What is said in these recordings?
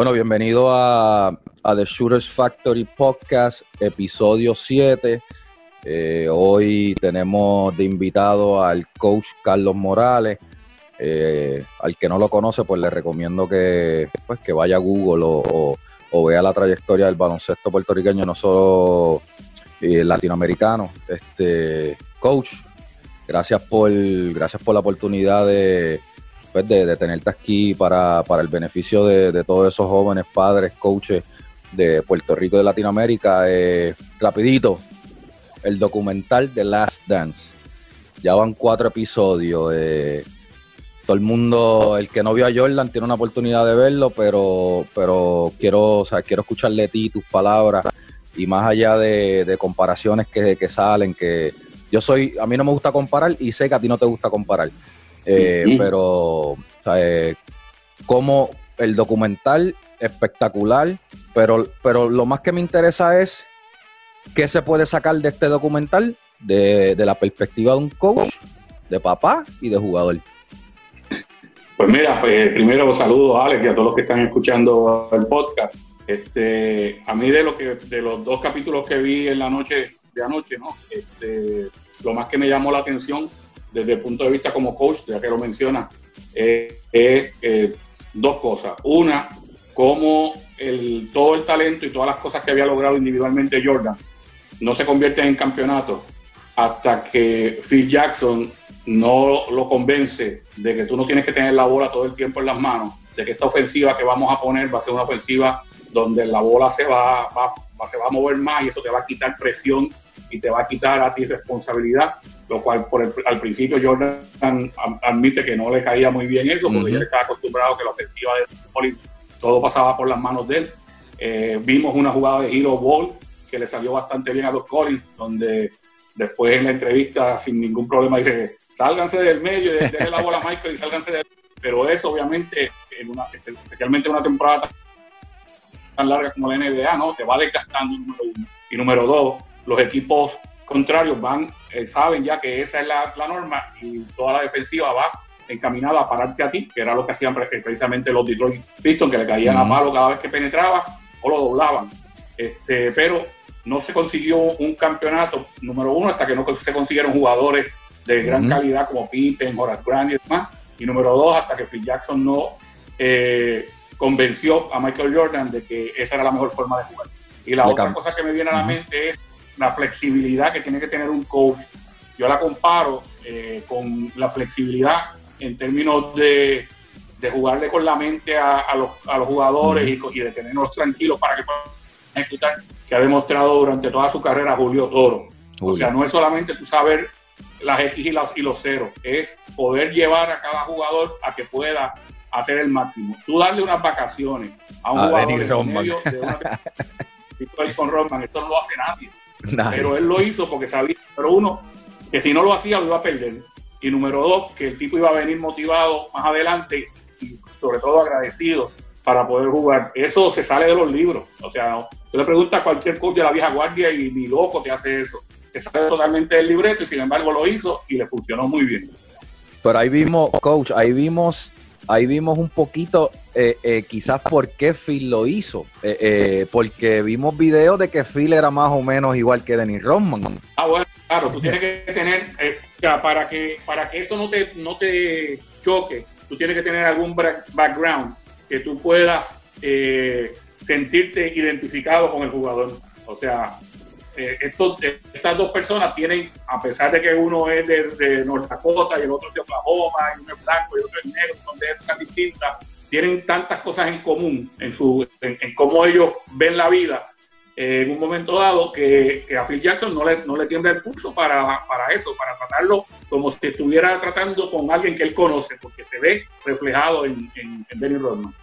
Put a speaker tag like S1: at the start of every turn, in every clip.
S1: Bueno, bienvenido a, a The Shooters Factory Podcast, episodio 7. Eh, hoy tenemos de invitado al coach Carlos Morales. Eh, al que no lo conoce, pues le recomiendo que, pues, que vaya a Google o, o- vea la trayectoria del baloncesto puertorriqueño, no solo eh, latinoamericano. Este, coach, gracias por, gracias por la oportunidad de, pues, de tenerte aquí para, para el beneficio de, de todos esos jóvenes padres, coaches de Puerto Rico y de Latinoamérica. Eh, rapidito, el documental The Last Dance. Ya van cuatro episodios. eh, todo el mundo, el que no vio a Jordan, tiene una oportunidad de verlo, pero, pero quiero, o sea, quiero escucharle de ti tus palabras y más allá de, de comparaciones que, que salen, que yo soy, a mí no me gusta comparar y sé que a ti no te gusta comparar. Eh. Pero, o sea, eh, como el documental espectacular, pero, pero lo más que me interesa es qué se puede sacar de este documental de, de la perspectiva de un coach, de papá y de jugador.
S2: Pues mira, pues, primero saludos a Alex y a todos los que están escuchando el podcast. Este, a mí de lo que de los dos capítulos que vi en la noche de anoche, ¿no? Este, lo más que me llamó la atención desde el punto de vista como coach, ya que lo menciona, eh, es eh, dos cosas. Una, cómo el, todo el talento y todas las cosas que había logrado individualmente Jordan no se convierten en campeonatos hasta que Phil Jackson no lo convence de que tú no tienes que tener la bola todo el tiempo en las manos, de que esta ofensiva que vamos a poner va a ser una ofensiva donde la bola se va, va- va- se va a mover más y eso te va a quitar presión y te va a quitar a ti responsabilidad, lo cual por el- al principio Jordan admite que no le caía muy bien eso, porque él estaba acostumbrado que la ofensiva de todo pasaba por las manos de él. Eh, vimos una jugada de Hero Ball que le salió bastante bien a Doc Collins, donde después en la entrevista sin ningún problema dice, sálganse del medio, denle la bola a Michael y sálganse del Pero eso obviamente, en una, especialmente en una temporada tan- larga como la NBA, ¿no? Te va desgastando, número uno. Y número dos, los equipos contrarios van, eh, saben ya que esa es la norma y toda la defensiva va encaminada a pararte a ti, que era lo que hacían pre- precisamente los Detroit Pistons, que le caían a palo cada vez que penetraba o lo doblaban. Este, pero no se consiguió un campeonato, número uno, hasta que no se consiguieron jugadores de gran calidad como Pippen, Horace Grant y demás. Y número dos, hasta que Phil Jackson no eh, convenció a Michael Jordan de que esa era la mejor forma de jugar. Y la otra cosa que me viene a la mente es la flexibilidad que tiene que tener un coach. Yo la comparo eh, con la flexibilidad en términos de, de jugarle con la mente a, a los, a los jugadores y, de tenerlos tranquilos para que puedan ejecutar, que ha demostrado durante toda su carrera Julio Toro. O sea, no es solamente tú saber las X y, las, y los ceros, es poder llevar a cada jugador a que pueda hacer el máximo. Tú darle unas vacaciones a un
S1: A
S2: jugador en medio de una con Rodman, esto no lo hace nadie.
S1: Nadie.
S2: Pero él lo hizo porque sabía, número uno, que si no lo hacía lo iba a perder. Y número dos, que el tipo iba a venir motivado más adelante y sobre todo agradecido para poder jugar. Eso se sale de los libros. O sea, tú le preguntas a cualquier coach de la vieja guardia y ni loco te hace eso. Que sale totalmente del libreto y sin embargo lo hizo y le funcionó muy bien.
S1: Pero ahí vimos, coach, ahí vimos, ahí vimos un poquito, eh, eh, quizás por qué Phil lo hizo. Eh, porque vimos videos de que Phil era más o menos igual que Dennis Rodman.
S2: Ah, bueno, claro, tú tienes que tener, sea, para que, para que eso no te, no te choque, tú tienes que tener algún background que tú puedas eh, sentirte identificado con el jugador. O sea, eh, eh, estas dos personas tienen, a pesar de que uno es de, de North Dakota y el otro es de Oklahoma, y uno es blanco y otro es negro, son de épocas distintas, tienen tantas cosas en común en, su, en, en cómo ellos ven la vida en un momento dado que, que a Phil Jackson no le, no le tiembla el pulso para, para eso, para tratarlo como si estuviera tratando con alguien que él conoce, porque se ve reflejado en, en, en Dennis Rodman.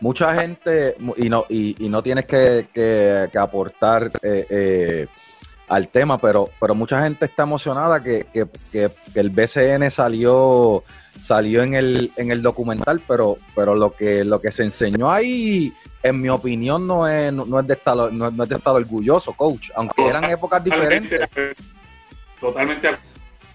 S1: mucha gente, y no, y, no tienes que, aportar eh, eh, al tema, pero, pero mucha gente está emocionada que, el BCN salió salió en el, en el documental, pero, pero lo que lo que se enseñó ahí, en mi opinión, no es, no, es de estar no, es de estar orgulloso, coach, aunque eran épocas diferentes.
S2: Totalmente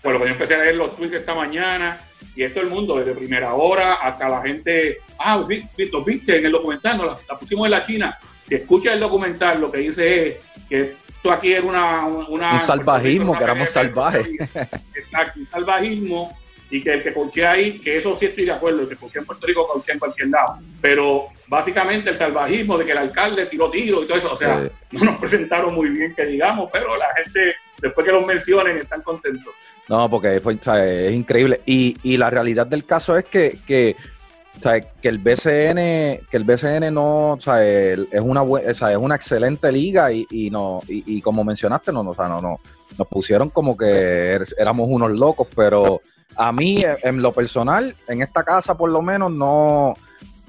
S2: bueno, yo empecé a leer los tweets esta mañana y esto el mundo, desde primera hora hasta la gente, ah, ¿lo viste en el documental? la, pusimos en la China. Si escuchas el documental, lo que dice es que esto aquí era una... un
S1: salvajismo, que éramos salvajes.
S2: Exacto, un salvajismo y que el que cochea ahí, que eso sí estoy de acuerdo, el que cochea en Puerto Rico cochea en cualquier lado, pero básicamente el salvajismo de que el alcalde tiró tiro y todo eso, o sea, no nos presentaron muy bien que digamos, pero la gente, después que los mencionen, están contentos.
S1: No, porque fue, es increíble. Y, la realidad del caso es que, que, que el BCN, que el BCN no, es una es una excelente liga y, y no, y, como mencionaste, no, no, no, no, nos pusieron como que éramos unos locos, pero a mí, en lo personal, en esta casa por lo menos, no,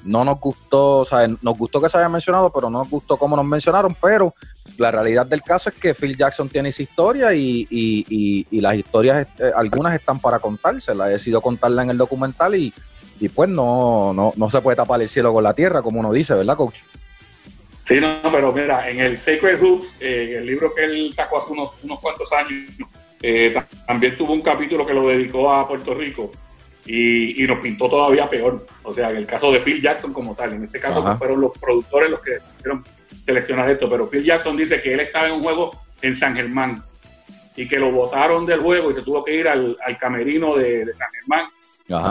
S1: no nos gustó, o sea, nos gustó que se haya mencionado, pero no nos gustó cómo nos mencionaron, pero la realidad del caso es que Phil Jackson tiene esa historia y, y, las historias, eh, algunas están para contarse, la he decidido contarla en el documental y, pues no, no, no se puede tapar el cielo con la tierra, como uno dice, ¿verdad, coach?
S2: Sí, no, pero mira, en el Sacred Hoops, eh, el libro que él sacó hace unos, unos cuantos años, eh, también tuvo un capítulo que lo dedicó a Puerto Rico y, nos pintó todavía peor. O sea, en el caso de Phil Jackson como tal, en este caso fueron los productores los que decidieron seleccionar esto, pero Phil Jackson dice que él estaba en un juego en San Germán y que lo votaron del juego y se tuvo que ir al, camerino de, San Germán.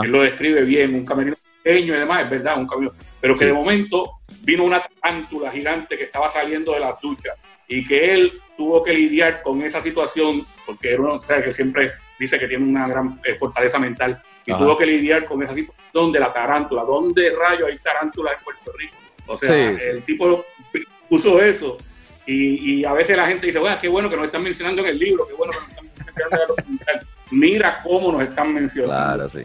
S2: Él lo describe bien, un camerino pequeño y demás, es verdad, un camerino, pero que de momento vino una tarántula gigante que estaba saliendo de la ducha y que él tuvo que lidiar con esa situación, porque era uno que siempre dice que tiene una gran eh, fortaleza mental, y tuvo que lidiar con esa situación de la tarántula. ¿Dónde rayo hay tarántulas en Puerto Rico? O sea, el tipo puso eso. Y, a veces la gente dice, bueno, qué bueno que nos están mencionando en el libro, qué bueno que nos están mencionando en el documental. Mira cómo nos están mencionando.
S1: Claro, sí.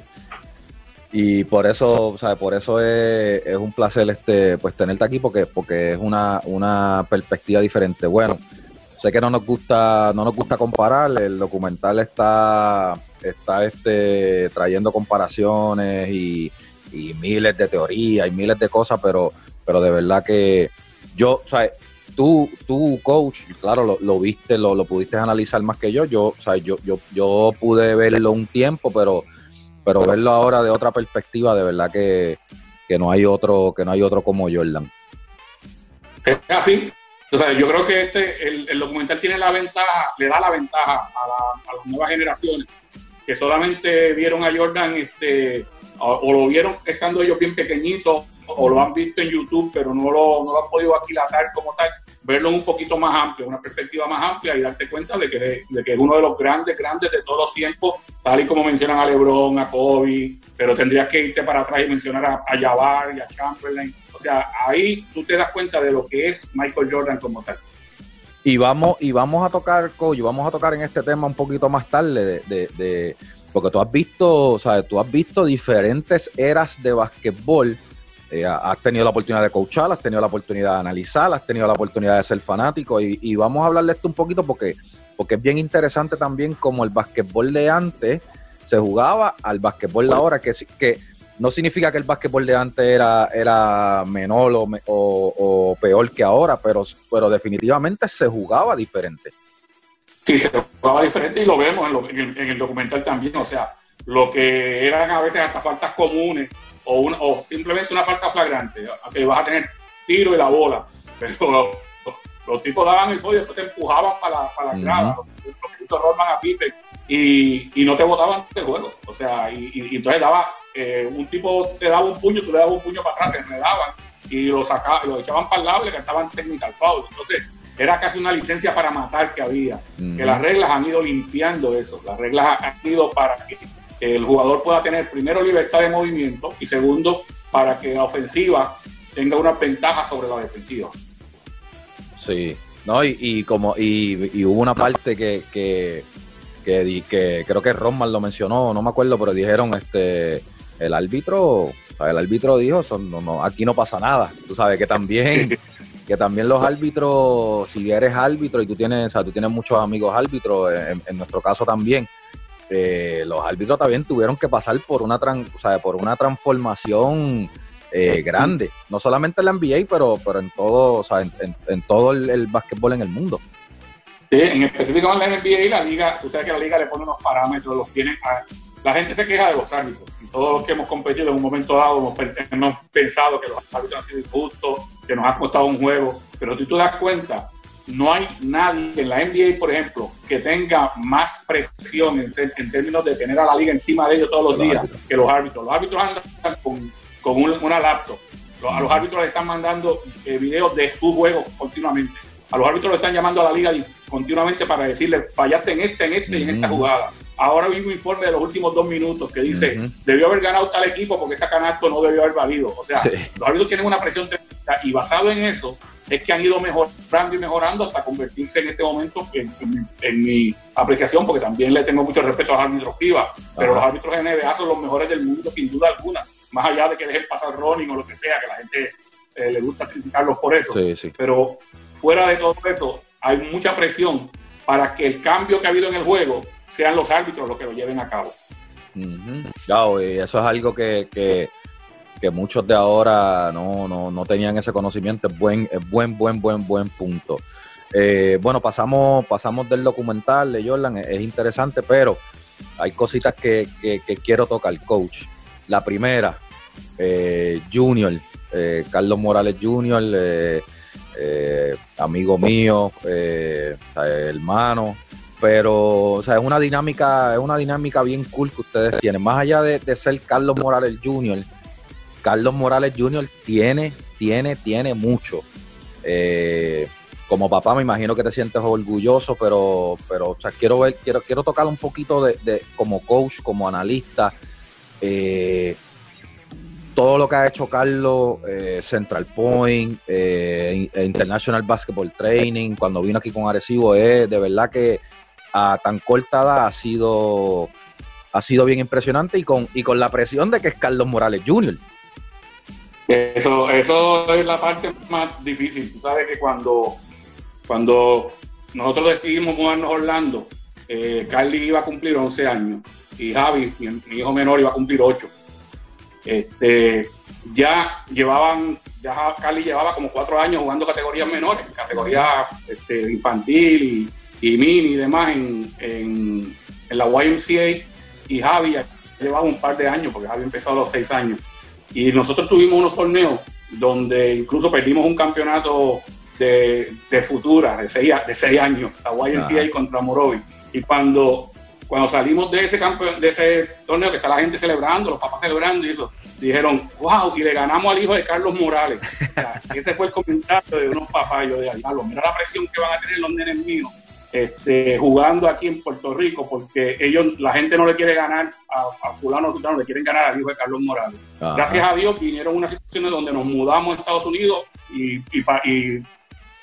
S1: Y por eso, o sea, por eso es, es, un placer este, pues tenerte aquí, porque, porque es una, una perspectiva diferente. Bueno, sé que no nos gusta, no nos gusta comparar, el documental está, está este, trayendo comparaciones y, miles de teorías y miles de cosas, pero, pero de verdad que yo, o sea, tú, tú coach, claro, lo, viste, lo, lo, pudiste analizar más que yo, yo, o sea, yo, yo, yo pude verlo un tiempo, pero, pero verlo ahora de otra perspectiva, de verdad que, que no hay otro, que no hay otro como Jordan.
S2: Es así, sea, yo creo que este, el, documental tiene la ventaja, le da la ventaja a, las nuevas generaciones que solamente vieron a Jordan este, o, lo vieron estando ellos bien pequeñitos o lo han visto en YouTube, pero no lo, no lo han podido aquilatar como tal, verlo un poquito más amplio, una perspectiva más amplia y darte cuenta de que, de que es uno de los grandes, grandes de todos los tiempos, tal y como mencionan a LeBron, a Kobe, pero tendrías que irte para atrás y mencionar a, a Jabbar y a Chamberlain o sea, ahí tú te das cuenta de lo que es Michael Jordan como tal.
S1: Y vamos, y vamos a tocar, Coach, vamos a tocar en este tema un poquito más tarde, de, porque tú has visto, o sea, tú has visto diferentes eras de basquetbol. Eh, has tenido la oportunidad de coachar, has tenido la oportunidad de analizar, has tenido la oportunidad de ser fanático. Y, vamos a hablar de esto un poquito porque, porque es bien interesante también como el basquetbol de antes se jugaba al basquetbol de ahora, que, que no significa que el básquetbol de antes era, era menor o, peor que ahora, pero, pero definitivamente se jugaba diferente.
S2: Sí, se jugaba diferente y lo vemos en, el, documental también. O sea, lo que eran a veces hasta faltas comunes o, o simplemente una falta flagrante, que vas a tener tiro y la bola. Pero los, tipos daban el fondo y después te empujaban para, para la grada. Lo que hizo Rodman a Pipe y, y, no te botaban del juego. O sea, y, y entonces daba eh, un tipo te daba un puño, tú le dabas un puño para atrás, se enredaban y lo, sacaban, lo echaban para el lado y le cantaban technical foul. Entonces, era casi una licencia para matar que había. Que las reglas han ido limpiando eso. Las reglas han ido para que el jugador pueda tener primero libertad de movimiento y segundo para que la ofensiva tenga una ventaja sobre la defensiva.
S1: Sí, no, y, como y, hubo una parte que, que, que, que creo que Roman lo mencionó, no me acuerdo, pero dijeron este el árbitro, el árbitro dijo, no, no, aquí no pasa nada. Tú sabes que también, que también los árbitros, si eres árbitro y tú tienes, o sea, tú tienes muchos amigos árbitros, en, nuestro caso también, eh, los árbitros también tuvieron que pasar por una, o sea, por una transformación eh, grande, no solamente en la NBA, pero, pero en todo, o sea, en, todo el, el básquetbol en el mundo.
S2: Sí, en específico en la NBA y la liga, tú sabes que la liga le pone unos parámetros, los tiene. La gente se queja de los árbitros. Y todos los que hemos competido en un momento dado hemos, pensado que los árbitros han sido injustos, que nos ha costado un juego. Pero si tú das cuenta, no hay nadie en la NBA, por ejemplo, que tenga más presión en, términos de tener a la liga encima de ellos todos los, días que los árbitros. Los árbitros andan con, con una laptop. A los árbitros les están mandando eh, videos de su juego continuamente. A los árbitros le están llamando a la liga continuamente para decirle, fallaste en este, en este y en esta jugada. Ahora vi un informe de los últimos dos minutos que dice, debió haber ganado tal equipo porque ese canasto no debió haber valido. O sea, los árbitros tienen una presión tremenda y basado en eso es que han ido mejorando y mejorando hasta convertirse en este momento en, mi apreciación, porque también le tengo mucho respeto a los árbitros FIBA, pero los árbitros de NBA son los mejores del mundo sin duda alguna, más allá de que dejen pasar running o lo que sea, que la gente eh, le gusta criticarlos por eso. Pero fuera de todo esto, hay mucha presión para que el cambio que ha habido en el juego sean los árbitros los que lo lleven a cabo.
S1: Claro, y eso es algo que, que, muchos de ahora no, no, no, tenían ese conocimiento. Es buen, es buen, buen, buen, buen punto. Eh, bueno, pasamos, pasamos del documental de Jordan, es, interesante, pero hay cositas que, quiero tocar, coach. La primera, eh, Junior, eh, Carlos Morales eh, amigo mío, hermano, pero o sea, es una dinámica, es una dinámica bien cool que ustedes tienen. Más allá de, ser Carlos Morales Jr., Carlos Morales Jr. tiene, tiene, tiene mucho. como papá me imagino que te sientes orgulloso, pero, pero o sea, quiero ver, quiero, quiero tocar un poquito de, de como coach, como analista. Eh, todo lo que ha hecho Carlos, eh, Central Point, eh, International Basketball Training, cuando vino aquí con Arecibo, es de verdad que a tan corta edad ha sido, ha sido bien impresionante y con, y con la presión de que es Carlos Morales Jr.
S2: Eso, eso es la parte más difícil. Tú sabes que cuando, cuando nosotros decidimos mudarnos a Orlando, eh, Carly iba a cumplir 11 años y Javi, mi hijo menor, iba a cumplir 8 este, ya llevaban, ya Cali llevaba como cuatro años jugando categorías menores, categorías este, infantil y, mini y demás en, en, la YMCA y Javi llevaba un par de años, porque Javi empezó a los seis años. Y nosotros tuvimos unos torneos donde incluso perdimos un campeonato de, de futura, de seis, de seis años, la YMCA contra Morovi. Y cuando cuando salimos de ese campo, de ese torneo que está la gente celebrando, los papás celebrando y eso, dijeron, wow, y le ganamos al hijo de Carlos Morales. O sea, ese fue el comentario de unos papás, yo de Carlos, mira la presión que van a tener los nenes míos este, jugando aquí en Puerto Rico, porque ellos, la gente no le quiere ganar a, a fulano, fulano, le quieren ganar al hijo de Carlos Morales. Gracias a Dios vinieron unas situaciones donde nos mudamos a Estados Unidos y, y, y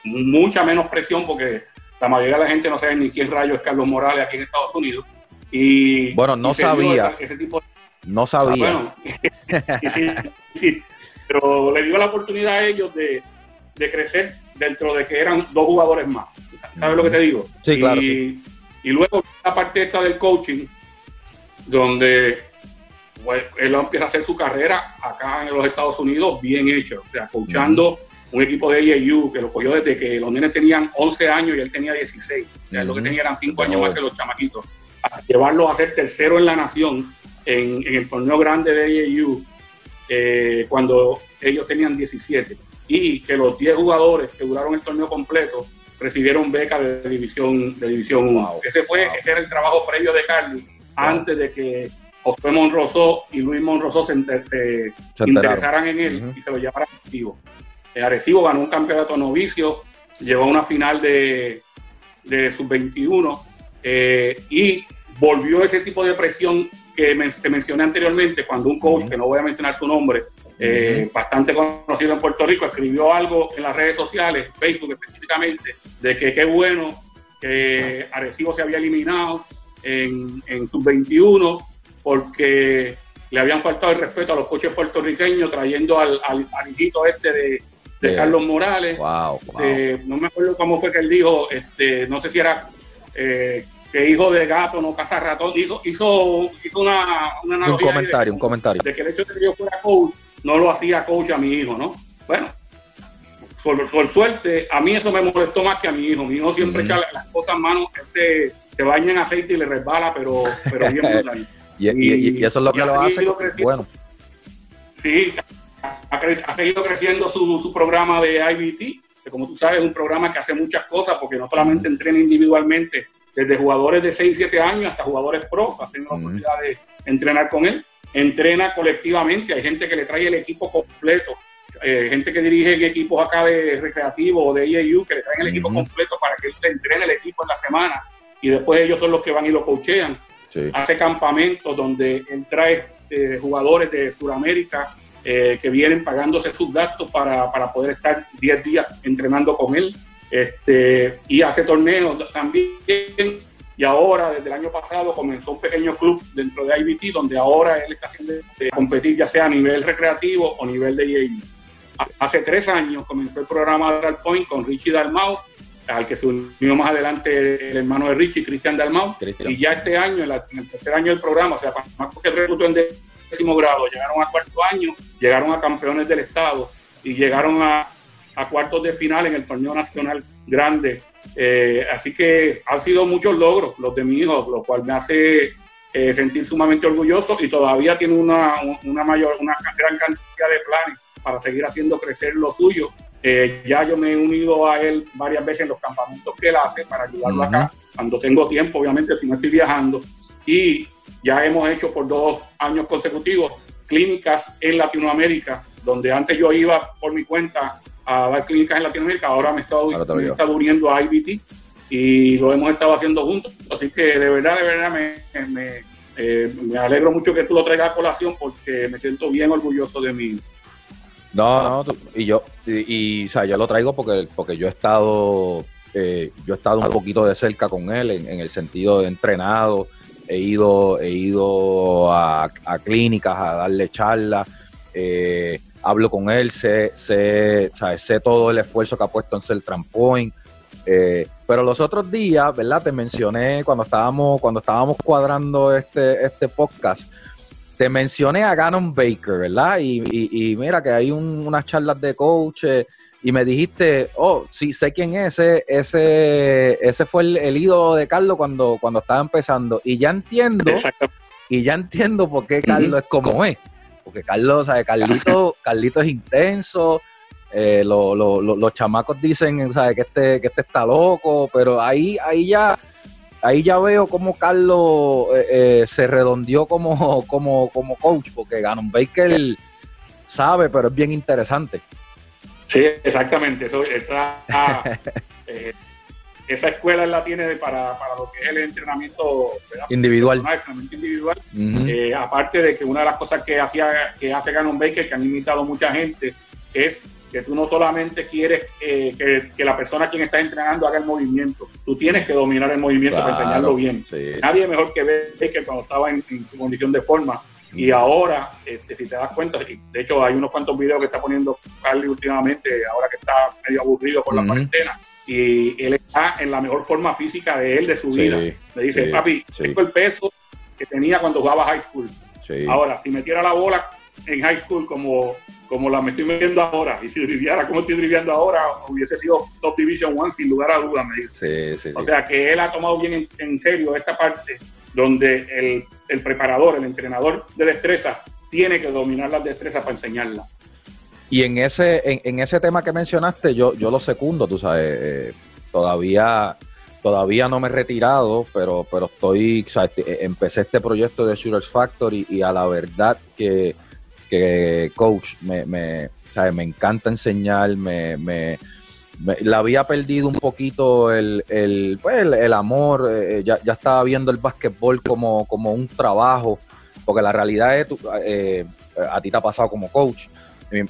S2: mucha menos presión porque la mayoría de la gente no sabe ni quién rayo es Carlos Morales aquí en Estados Unidos. Y,
S1: bueno, no sabía. ese tipo No sabía.
S2: sí, pero le dio la oportunidad a ellos de, crecer dentro de que eran dos jugadores más. ¿Sabes lo que te digo?
S1: Sí, claro.
S2: Y, luego la parte esta del coaching, donde pues, él empieza a hacer su carrera acá en los Estados Unidos bien hecho, o sea, coachando un equipo de AAU que lo cogió desde que los nenes tenían 11 años y él tenía 16. O sea, lo que tenía eran 5 años más que los chamaquitos a llevarlos a ser tercero en la nación en, el torneo grande de AAU eh, cuando ellos tenían 17 y que los 10 jugadores que duraron el torneo completo recibieron becas de división de división 1. ese fue ese era el trabajo previo de Carlos antes de que José Monroso y Luis Monroso se, interesaran en él y se lo llevaran a Arecibo. El Arecibo ganó un campeonato novicio, llegó a una final de, de sub-21 eh, y volvió ese tipo de presión que te mencioné anteriormente, cuando un coach, que no voy a mencionar su nombre, eh, bastante conocido en Puerto Rico, escribió algo en las redes sociales, Facebook específicamente, de que qué bueno que Arecibo se había eliminado en, en sub-21 porque le habían faltado el respeto a los coches puertorriqueños, trayendo al, al, hijito este de, de Carlos Morales.
S1: Wow,
S2: no me acuerdo cómo fue que él dijo, este, no sé si era eh, que hijo de gato no caza ratón. Hizo, hizo, hizo una,
S1: una Un comentario, un comentario.
S2: De que el hecho de que yo fuera coach no lo hacía coach a mi hijo, ¿no? Bueno, por, suerte, a mí eso me molestó más que a mi hijo. Mi hijo siempre echa las cosas en manos, él se, se, baña en aceite y le resbala, pero, pero bien brutal.
S1: y, y, eso es lo que lo hace. Bueno.
S2: Sí, ha, seguido creciendo su, su, programa de IBT, que como tú sabes es un programa que hace muchas cosas, porque no solamente entrena individualmente, desde jugadores de 6, 7 años hasta jugadores pro, has tenido la oportunidad de entrenar con él. Entrena colectivamente, hay gente que le trae el equipo completo, eh, gente que dirige equipos acá de recreativo o de IAU, que le traen el equipo completo para que él entrene el equipo en la semana y después ellos son los que van y lo coachean. Hace campamentos donde él trae eh, jugadores de Sudamérica eh, que vienen pagándose sus gastos para, para poder estar 10 días entrenando con él. Este, y hace torneos también. Y ahora, desde el año pasado, comenzó un pequeño club dentro de IBT, donde ahora él está haciendo de competir ya sea a nivel recreativo o nivel de EA. Hace tres años comenzó el programa de Point con Richie Dalmau, al que se unió más adelante el hermano de Richie, Cristian Dalmau. Y ya este año, en, el tercer año del programa, o sea, más que reclutó en décimo grado, llegaron a cuarto año, llegaron a campeones del estado y llegaron a, a cuartos de final en el torneo nacional grande. Eh, así que han sido muchos logros los de mi hijo, lo cual me hace eh, sentir sumamente orgulloso y todavía tiene una, una, mayor, una gran cantidad de planes para seguir haciendo crecer lo suyo. Eh, ya yo me he unido a él varias veces en los campamentos que él hace para ayudarlo acá, cuando tengo tiempo, obviamente, si no estoy viajando. Y ya hemos hecho por dos años consecutivos clínicas en Latinoamérica, donde antes yo iba por mi cuenta a dar clínicas en Latinoamérica, ahora me he estado, uniendo a IBT y lo hemos estado haciendo juntos. Así que de verdad, de verdad me, me, eh, me alegro mucho que tú lo traigas a colación porque me siento bien orgulloso de mí.
S1: No, no, y yo, y, o sea, yo lo traigo porque, porque yo he estado, eh, yo he estado un poquito de cerca con él en, el sentido de entrenado, he ido, he ido a, a clínicas a darle charlas, eh, hablo con él, sé, sé, sé todo el esfuerzo que ha puesto en ser trampoint. Eh, pero los otros días, ¿verdad? Te mencioné cuando estábamos, cuando estábamos cuadrando este, este podcast, te mencioné a Gannon Baker, ¿verdad? Y, mira que hay unas charlas de coach y me dijiste, oh, sí, sé quién es, ese, ese, ese fue el, ídolo de Carlos cuando, cuando estaba empezando. Y ya entiendo, y ya entiendo por qué Carlos es como es porque Carlos, ¿sabes? Carlito, Carlito es intenso, eh, los chamacos dicen, ¿sabes? Que este, que este está loco, pero ahí, ahí ya, ahí ya veo cómo Carlos eh, eh, se redondeó como, como, como coach, porque Gannon Baker sabe, pero es bien interesante.
S2: Sí, exactamente. Eso, esa, esa escuela la tiene para, para, lo que es el entrenamiento
S1: individual.
S2: individual. Eh, aparte de que una de las cosas que, hacía, que hace Gannon Baker, que han imitado mucha gente, es que tú no solamente quieres eh, que, que, la persona quien está entrenando haga el movimiento, tú tienes que dominar el movimiento para enseñarlo bien. Nadie mejor que Baker cuando estaba en, su condición de forma. Y ahora, este, si te das cuenta, de hecho hay unos cuantos videos que está poniendo Carly últimamente, ahora que está medio aburrido por la cuarentena, y él está en la mejor forma física de él, de su vida. Me dice, papi, tengo el peso que tenía cuando jugaba high school. Ahora, si metiera la bola en high school como, como la me estoy metiendo ahora, y si driviara como estoy driviando ahora, hubiese sido Top Division One sin lugar a dudas, me dice. o sea que él ha tomado bien en, serio esta parte donde el, el preparador, el entrenador de destreza, tiene que dominar las destrezas para enseñarlas.
S1: Y en ese, en, ese tema que mencionaste, yo, yo lo secundo, tú sabes, eh, todavía, todavía no me he retirado, pero, pero estoy, o sea, este, empecé este proyecto de Shooters Factory y a la verdad que, coach, me, me, me encanta enseñar, me, me, la había perdido un poquito el, el, pues, el, amor, eh, ya, ya, estaba viendo el básquetbol como, como un trabajo, porque la realidad es, eh, a ti te ha pasado como coach,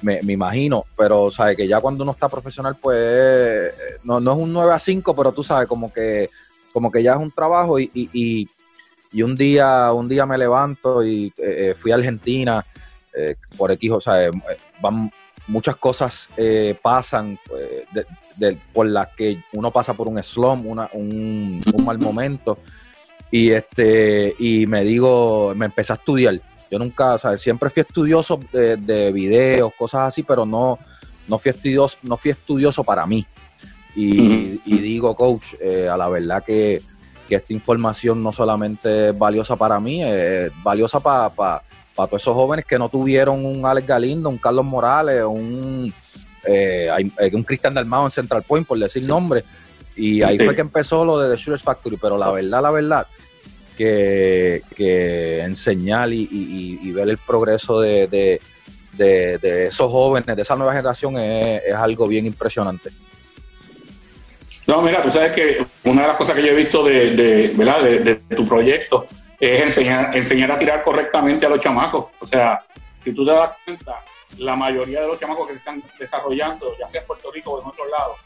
S1: me, imagino, pero sabes que ya cuando uno está profesional, pues no, no es un 9 a 5, pero tú sabes, como que, como que ya es un trabajo y, y, un día, un día me levanto y eh, fui a Argentina por X, o sea, van, muchas cosas pasan por las que uno pasa por un slump, una, un, un mal momento y este y me digo, me empecé a estudiar. Yo nunca, o siempre fui estudioso de, de, videos, cosas así, pero no, no fui estudioso, no fui estudioso para mí. Y, digo, coach, eh, a la verdad que, esta información no solamente es valiosa para mí, es valiosa para todos esos jóvenes que no tuvieron un Alex Galindo, un Carlos Morales, un, eh, un Cristian Dalmao en Central Point, por decir nombre. Y ahí fue que empezó lo de The Shooters Factory, pero la verdad, la verdad, que, enseñar y, ver el progreso de, esos jóvenes, de esa nueva generación, es, algo bien impresionante.
S2: No, mira, tú sabes que una de las cosas que yo he visto de, ¿verdad? de, tu proyecto es enseñar, enseñar a tirar correctamente a los chamacos. O sea, si tú te das cuenta, la mayoría de los chamacos que se están desarrollando, ya sea en Puerto Rico o en otros lados,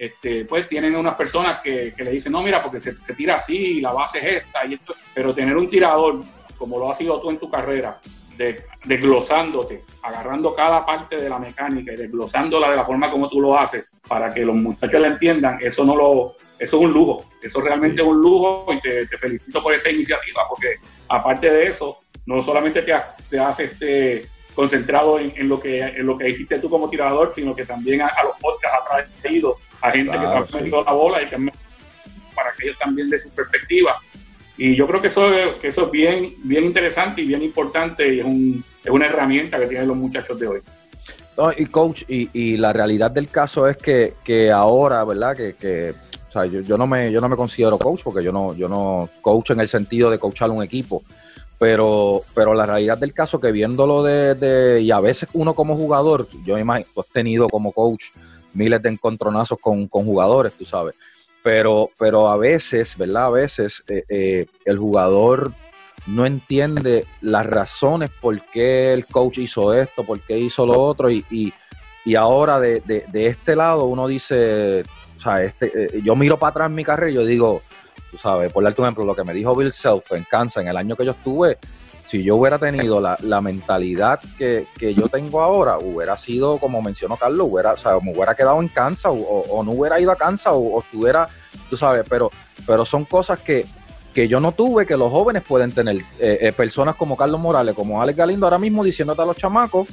S2: este, pues tienen unas personas que, le dicen, no, mira, porque se, tira así, la base es esta, y esto, pero tener un tirador, como lo has sido tú en tu carrera, de, desglosándote, agarrando cada parte de la mecánica y desglosándola de la forma como tú lo haces, para que los muchachos la entiendan, eso no lo, eso es un lujo, eso realmente es un lujo y te, felicito por esa iniciativa, porque aparte de eso, no solamente te, te hace este concentrado en, lo que, en lo que hiciste tú como tirador, sino que también a, los podcasts ha traído a gente que te ha metido la bola y que para que ellos también de su perspectiva. Y yo creo que eso, que eso es bien, bien interesante y bien importante y es, un, es una herramienta que tienen los muchachos de hoy.
S1: y coach, y, y, la realidad del caso es que, que ahora, ¿verdad? Que, que o sea, yo, yo, no me, yo no me considero coach porque yo no, yo no coach en el sentido de coachar un equipo. Pero, pero la realidad del caso que viéndolo de, de, y a veces uno como jugador, yo me imagino, has tenido como coach miles de encontronazos con, jugadores, tú sabes. Pero, pero a veces, ¿verdad? A veces eh, eh, el jugador no entiende las razones por qué el coach hizo esto, por qué hizo lo otro, y, y, ahora de, de, este lado uno dice, o sea, este, eh, yo miro para atrás mi carrera y yo digo, Tú sabes, por darte un ejemplo, lo que me dijo Bill Self en Kansas en el año que yo estuve, si yo hubiera tenido la, mentalidad que, yo tengo ahora, hubiera sido, como mencionó Carlos, hubiera, o sea, me hubiera quedado en Kansas o, no hubiera ido a Kansas o, estuviera, tú sabes, pero, pero son cosas que, que yo no tuve, que los jóvenes pueden tener. Eh, eh, personas como Carlos Morales, como Alex Galindo, ahora mismo diciéndote a los chamacos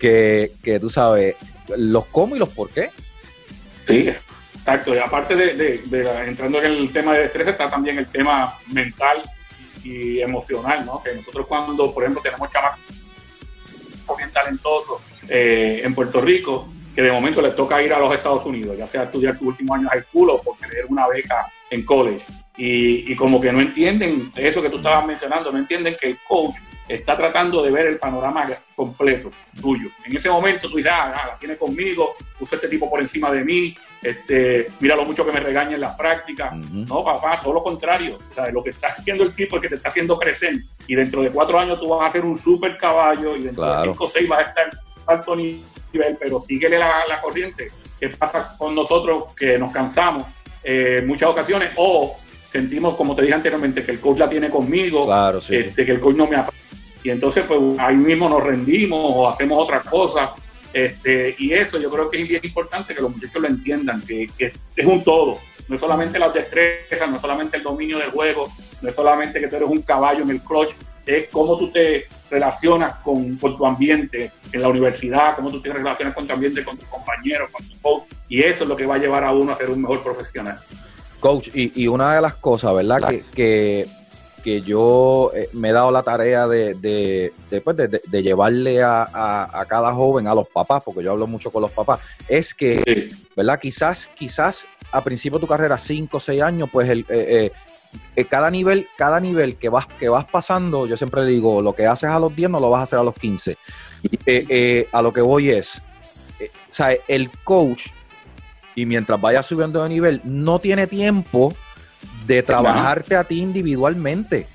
S1: que, que tú sabes los cómo y los por qué.
S2: Sí, Exacto, y aparte de, entrando en el tema de estrés, está también el tema mental y emocional, ¿no? Que nosotros cuando, por ejemplo, tenemos chamacos bien talentosos eh, en Puerto Rico, que de momento les toca ir a los Estados Unidos, ya sea estudiar su último año de school o por tener una beca en college. Y, y, como que no entienden eso que tú estabas mencionando, no entienden que el coach está tratando de ver el panorama completo tuyo. En ese momento tú dices, ah, ah la tiene conmigo, puso este tipo por encima de mí, este, mira lo mucho que me regaña en las prácticas. No, papá, todo lo contrario. lo que está haciendo el tipo es que te está haciendo crecer. Y dentro de cuatro años tú vas a ser un super caballo y dentro de cinco o seis vas a estar alto nivel, pero síguele la, la corriente. ¿Qué pasa con nosotros que nos cansamos eh, en muchas ocasiones o sentimos, como te dije anteriormente, que el coach la tiene conmigo, este, que el coach no me y entonces pues ahí mismo nos rendimos o hacemos otra cosa. Este, y eso yo creo que es bien importante que los muchachos lo entiendan, que, es un todo. No es solamente las destrezas, no es solamente el dominio del juego, no es solamente que tú eres un caballo en el clutch, es cómo tú te relacionas con, tu ambiente en la universidad, cómo tú te relacionas con tu ambiente, con tus compañeros, con tu coach. Y eso es lo que va a llevar a uno a ser un mejor profesional.
S1: Coach, y, una de las cosas, ¿verdad? que que yo eh, me he dado la tarea de, de, de, pues, llevarle a, cada joven, a los papás, porque yo hablo mucho con los papás, es que, ¿verdad? Quizás, quizás a principio de tu carrera, 5 o 6 años, pues el, eh, eh, cada nivel, cada nivel que vas, que vas pasando, yo siempre digo, lo que haces a los 10 no lo vas a hacer a los 15. a lo que voy es, o sea, el coach, y mientras vaya subiendo de nivel, no tiene tiempo de trabajarte a ti individualmente.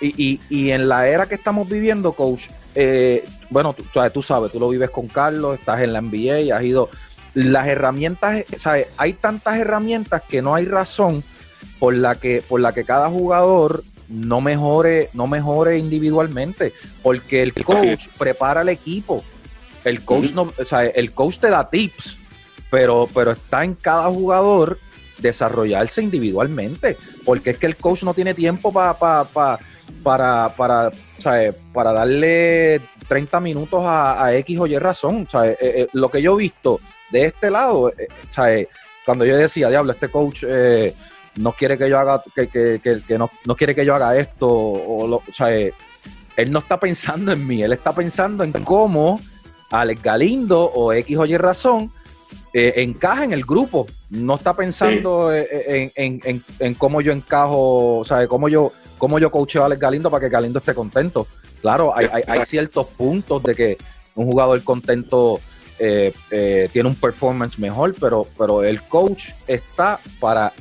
S1: y, en la era que estamos viviendo, coach, eh, bueno, tú, tú, sabes, tú lo vives con Carlos, estás en la NBA, has ido. Las herramientas, ¿sabes? Hay tantas herramientas que no hay razón por la que, por la que cada jugador no mejore, no mejore individualmente, porque el coach prepara al equipo. El coach no, o sea, el coach te da tips, pero, pero está en cada jugador desarrollarse individualmente, porque es que el coach no tiene tiempo para para, para, para darle 30 minutos a, X o Y razón. Eh, eh, lo que yo he visto de este lado, eh, cuando yo decía, diablo, este coach no quiere que yo haga, que, que, que, no, no, quiere que yo haga esto, o, lo, él no está pensando en mí, él está pensando en cómo Alex Galindo o X o Y razón encaja en el grupo. No está pensando en, en, en, cómo yo encajo, o sea, cómo yo, cómo yo coacheo a Alex Galindo para que Galindo esté contento. Claro, hay, ciertos puntos de que un jugador contento eh, eh, tiene un performance mejor, pero, pero el coach está para,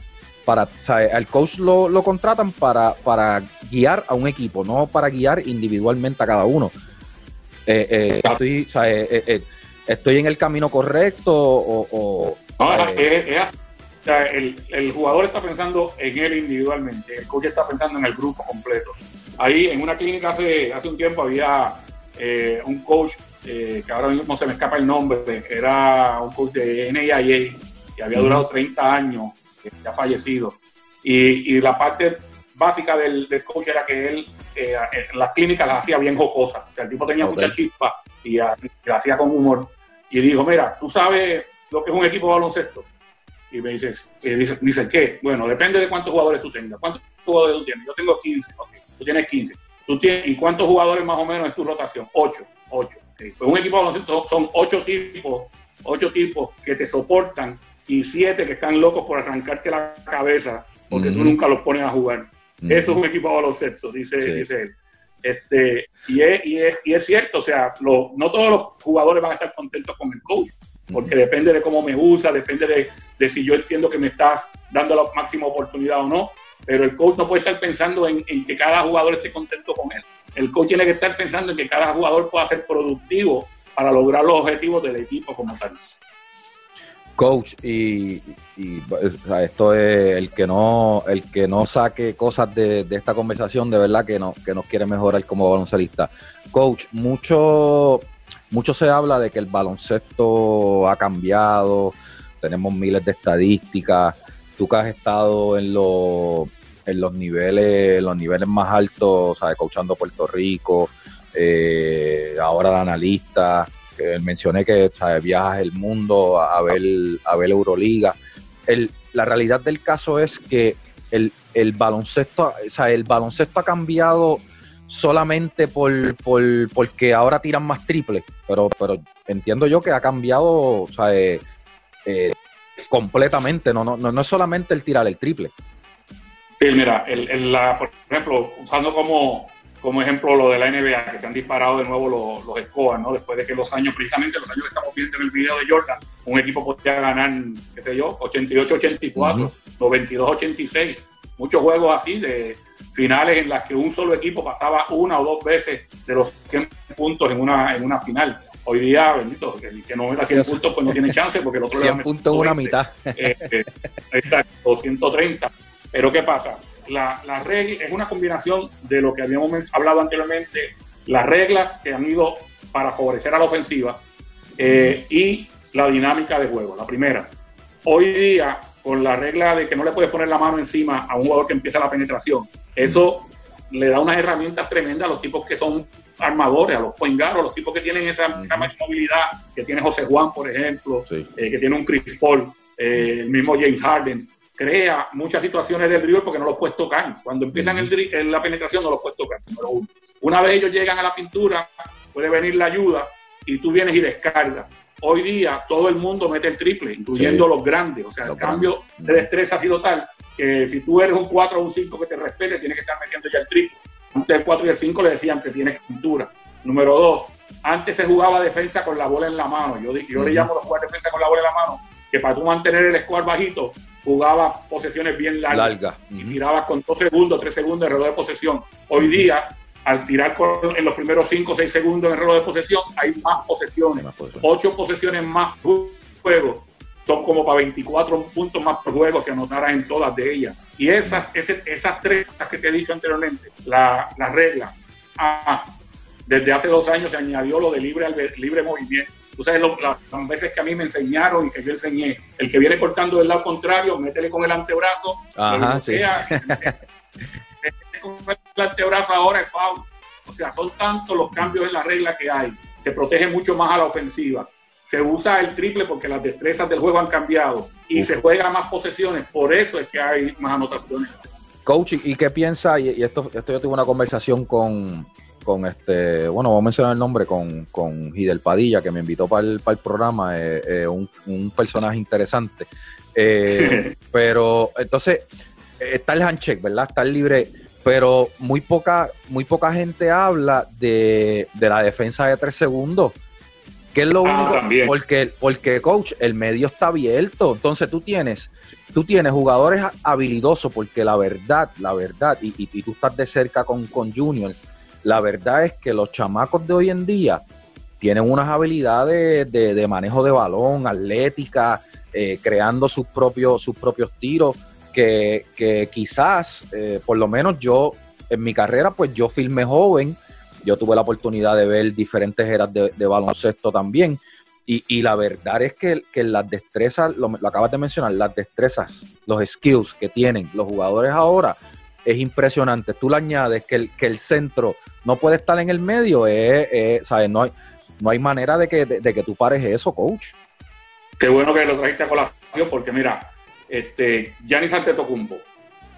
S1: para o sea, el coach lo, lo contratan para, para guiar a un equipo, no para guiar individualmente a cada uno. Eh, estoy, estoy, en el camino correcto o...
S2: no, es, el, el, jugador está pensando en él individualmente, el coach está pensando en el grupo completo. Ahí en una clínica hace, hace un tiempo había eh, un coach, eh, que ahora mismo se me escapa el nombre, era un coach de NIA que había durado 30 años, que ha fallecido. Y, y, la parte básica del, del, coach era que él eh, las clínicas las hacía bien jocosas. O sea, el tipo tenía mucha chispa y, la hacía con humor. Y dijo, mira, tú sabes lo que es un equipo de baloncesto. Y me dices, dice, dice, ¿qué? Bueno, depende de cuántos jugadores tú tengas. ¿Cuántos jugadores tú tienes? Yo tengo 15. Okay tú tienes 15. ¿Tú tienes, ¿Y cuántos jugadores más o menos es tu rotación? 8. 8. Pues un equipo de baloncesto son 8 tipos, 8 tipos que te soportan y 7 que están locos por arrancarte la cabeza porque tú nunca los pones a jugar. Eso es un equipo de baloncesto, dice, dice él. Este, y, es, y, es, y es cierto, o sea, lo, no todos los jugadores van a estar contentos con el coach, porque depende de cómo me usa, depende de, de, si yo entiendo que me estás dando la máxima oportunidad o no pero el coach no puede estar pensando en, que cada jugador esté contento con él. El coach tiene que estar pensando en que cada jugador pueda ser productivo para lograr los objetivos del equipo como tal.
S1: Coach, y, esto es el que no, el que no saque cosas de, esta conversación, de verdad que no, que nos quiere mejorar como baloncelista. Coach, mucho, mucho se habla de que el baloncesto ha cambiado, tenemos miles de estadísticas tú que has estado en, los en los niveles, los niveles más altos, ¿sabes? Coachando Puerto Rico, eh, ahora de analista, mencioné que ¿sabes? viajas el mundo a ver, a ver Euroliga. El, la realidad del caso es que el, baloncesto, o el baloncesto ha cambiado solamente por, por, porque ahora tiran más triples, pero, pero entiendo yo que ha cambiado, eh, eh, completamente, no, no, no, es solamente el tirar el triple.
S2: Sí, mira, por ejemplo, usando como, como ejemplo lo de la NBA, que se han disparado de nuevo los, los scores, ¿no? Después de que los años, precisamente los años que estamos viendo en el video de Jordan, un equipo podía ganar, qué sé yo, 88-84, 92-86. Muchos juegos así de finales en las que un solo equipo pasaba una o dos veces de los 100 puntos en una, en una final. Hoy día, bendito, que, que no meta 100 puntos, pues no tiene chance, porque el otro
S1: 100 puntos una mitad.
S2: Eh, eh, exacto, 130. Pero ¿qué pasa? La, la regla es una combinación de lo que habíamos hablado anteriormente, las reglas que han ido para favorecer a la ofensiva eh, y la dinámica de juego. La primera, hoy día, con la regla de que no le puedes poner la mano encima a un jugador que empieza la penetración, eso le da unas herramientas tremendas a los tipos que son armadores, a los point guard, los tipos que tienen esa, movilidad, que tiene José Juan, por ejemplo, eh, que tiene un Chris Paul, eh, el mismo James Harden, crea muchas situaciones del dribble porque no los puedes tocar. Cuando empiezan el, la penetración no los puedes tocar. Una vez ellos llegan a la pintura, puede venir la ayuda y tú vienes y descargas. Hoy día todo el mundo mete el triple, incluyendo los grandes. O sea, el cambio de destreza ha sido tal que si tú eres un 4 o un 5 que te respete, tienes que estar metiendo ya el triple. Antes del 4 y el 5 le decían que tienes pintura. Número 2, antes se jugaba defensa con la bola en la mano. Yo, yo le llamo jugar defensa con la bola en la mano, que para tú mantener el squad bajito, jugaba posesiones bien largas. Y tirabas con 2 segundos, 3 segundos de reloj de posesión. Hoy día, al tirar en los primeros 5 o 6 segundos de reloj de posesión, hay más posesiones. 8 posesiones más juego son como para 24 puntos más por juego si anotaras en todas de ellas. Y esas, esas tres que te he dicho anteriormente, la, la regla. Ah, desde hace dos años se añadió lo de libre, libre movimiento. Tú sabes las veces que a mí me enseñaron y que yo enseñé, el que viene cortando del lado contrario, métele con el antebrazo,
S1: Ajá, sí.
S2: con el antebrazo ahora es foul. O sea, son tantos los cambios en la regla que hay. Se protege mucho más a la ofensiva se usa el triple porque las destrezas del juego han cambiado y se juega más posesiones, por eso es que hay más anotaciones.
S1: Coach, ¿y qué piensa? Y, esto, esto yo tuve una conversación con, con este, bueno, vamos a mencionar el nombre, con, con Hidel Padilla, que me invitó para el, para el programa, eh, eh, un, un, personaje interesante. Eh, pero entonces, está el handshake, ¿verdad? Está el libre, pero muy poca, muy poca gente habla de, de la defensa de tres segundos que es lo ah, único, porque, porque coach, el medio está abierto, entonces tú tienes, tú tienes jugadores habilidosos, porque la verdad, la verdad, y, y, tú estás de cerca con, con Junior, la verdad es que los chamacos de hoy en día tienen unas habilidades de, manejo de balón, atlética, eh, creando sus propios, sus propios tiros, que, que quizás, eh, por lo menos yo, en mi carrera, pues yo filmé joven, yo tuve la oportunidad de ver diferentes eras de, baloncesto también. Y, la verdad es que, las destrezas, lo, acabas de mencionar, las destrezas, los skills que tienen los jugadores ahora es impresionante. Tú le añades que el, que el centro no puede estar en el medio, ¿sabes? No hay, no hay manera de que, de, que tú pares eso, coach.
S2: Qué bueno que lo trajiste a colación, porque mira, este, Giannis Antetokounmpo,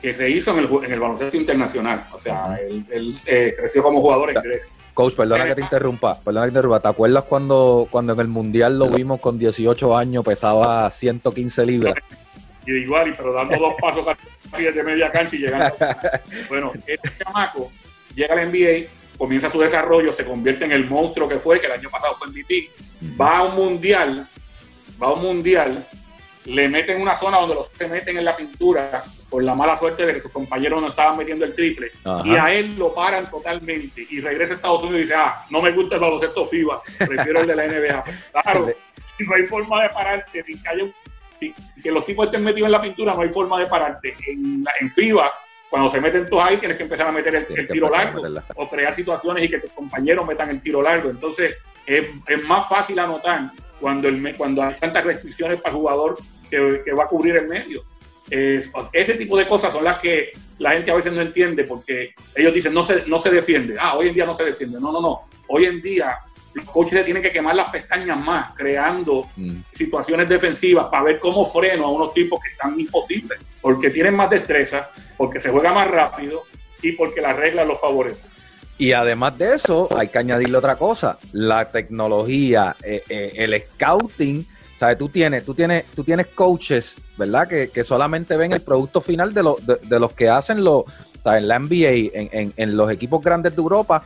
S2: que se hizo en el, en el baloncesto internacional. O sea, él, eh, creció como jugador en Grecia.
S1: Coach, perdona que te interrumpa, perdona que te interrumpa. ¿Te acuerdas cuando, cuando en el Mundial lo vimos con 18 años, pesaba 115 libras?
S2: Y igual, pero dando dos pasos casi desde media cancha y llegando. bueno, este chamaco llega al NBA, comienza su desarrollo, se convierte en el monstruo que fue, que el año pasado fue MVP, va a un mundial, va a un mundial, le meten una zona donde los se meten en la pintura por la mala suerte de que sus compañeros no estaban metiendo el triple. Y a él lo paran totalmente. Y regresa a Estados Unidos y dice, ah, no me gusta el baloncesto FIBA, prefiero el de la NBA. Claro, si no hay forma de pararte, sin que haya que los tipos estén metidos en la pintura, no hay forma de pararte. En, en FIBA, cuando se meten todos ahí, tienes que empezar a meter el, tiro largo o crear situaciones y que tus compañeros metan el tiro largo. Entonces, es, es más fácil anotar cuando, el, cuando hay tantas restricciones para el jugador que, que va a cubrir el medio ese tipo de cosas son las que la gente a veces no entiende porque ellos dicen no se, no se defiende. Ah, hoy en día no se defiende. No, no, no. Hoy en día los coaches se tienen que quemar las pestañas más creando mm. situaciones defensivas para ver cómo freno a unos tipos que están imposibles porque tienen más destreza, porque se juega más rápido y porque las reglas los favorecen.
S1: Y además de eso, hay que añadirle otra cosa, la tecnología, eh, eh, el scouting ¿Sabes? Tú tienes, tú tienes, tú tienes coaches, ¿verdad? Que, solamente ven el producto final de, de, los que hacen los, en la NBA, en, los equipos grandes de Europa,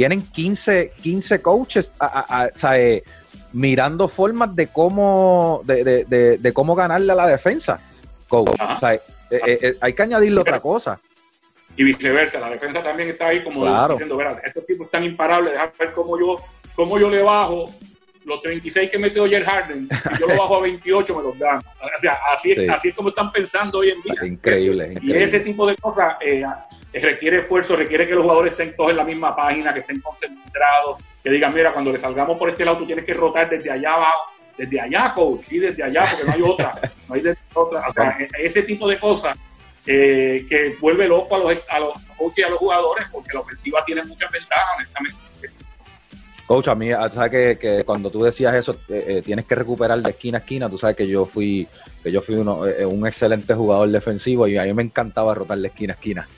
S1: tienen 15, 15 coaches ¿sabes? mirando formas de cómo, de, cómo ganarle a la defensa. Coach. Eh, eh, eh, hay que añadirle otra cosa.
S2: Y viceversa, la defensa también está ahí como diciendo, verá, estos tipos están imparables, déjame ver cómo yo, cómo yo le bajo los 36 que metió Jer Harden, si yo lo bajo a 28 me los dan. O sea, así, así es como están pensando hoy en día.
S1: Increíble.
S2: Y ese tipo de cosas eh, requiere esfuerzo, requiere que los jugadores estén todos en la misma página, que estén concentrados, que digan, mira, cuando le salgamos por este lado, tú tienes que rotar desde allá abajo, desde allá, coach, y desde allá, porque no hay otra. No hay otra. O sea, e, ese tipo de cosas eh, que vuelve loco a los, a los coaches y a los jugadores, porque la ofensiva tiene muchas ventajas, honestamente
S1: Coach, a mí, sabes que, que cuando tú decías eso, eh, eh, tienes que recuperar de esquina a esquina. Tú sabes que yo fui, que yo fui uno, eh, un excelente jugador defensivo y a mí me encantaba rotar de esquina a esquina.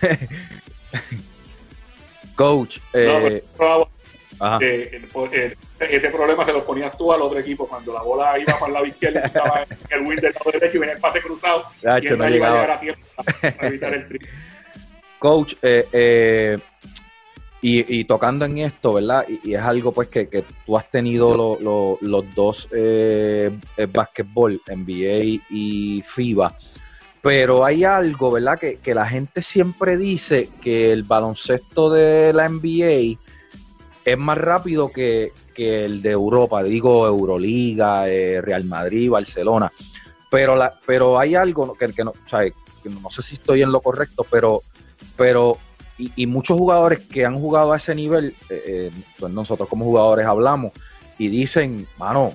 S1: Coach,
S2: ese problema se lo ponías tú al otro equipo cuando la bola iba para el lado izquierdo, estaba el win del lado derecho y venía el pase cruzado. y no iba a llegar a tiempo para evitar el triple.
S1: Coach, eh, eh, y, tocando en esto, ¿verdad? Y, es algo pues que, tú has tenido los dos eh básquetbol, NBA y FIBA, pero hay algo, ¿verdad? Que, que, la gente siempre dice que el baloncesto de la NBA es más rápido que, que el de Europa, digo Euroliga, eh, Real Madrid, Barcelona. Pero, la, pero hay algo que, que no, o sea, no sé si estoy en lo correcto, pero, pero y, muchos jugadores que han jugado a ese nivel, eh, eh, pues nosotros como jugadores hablamos y dicen, mano,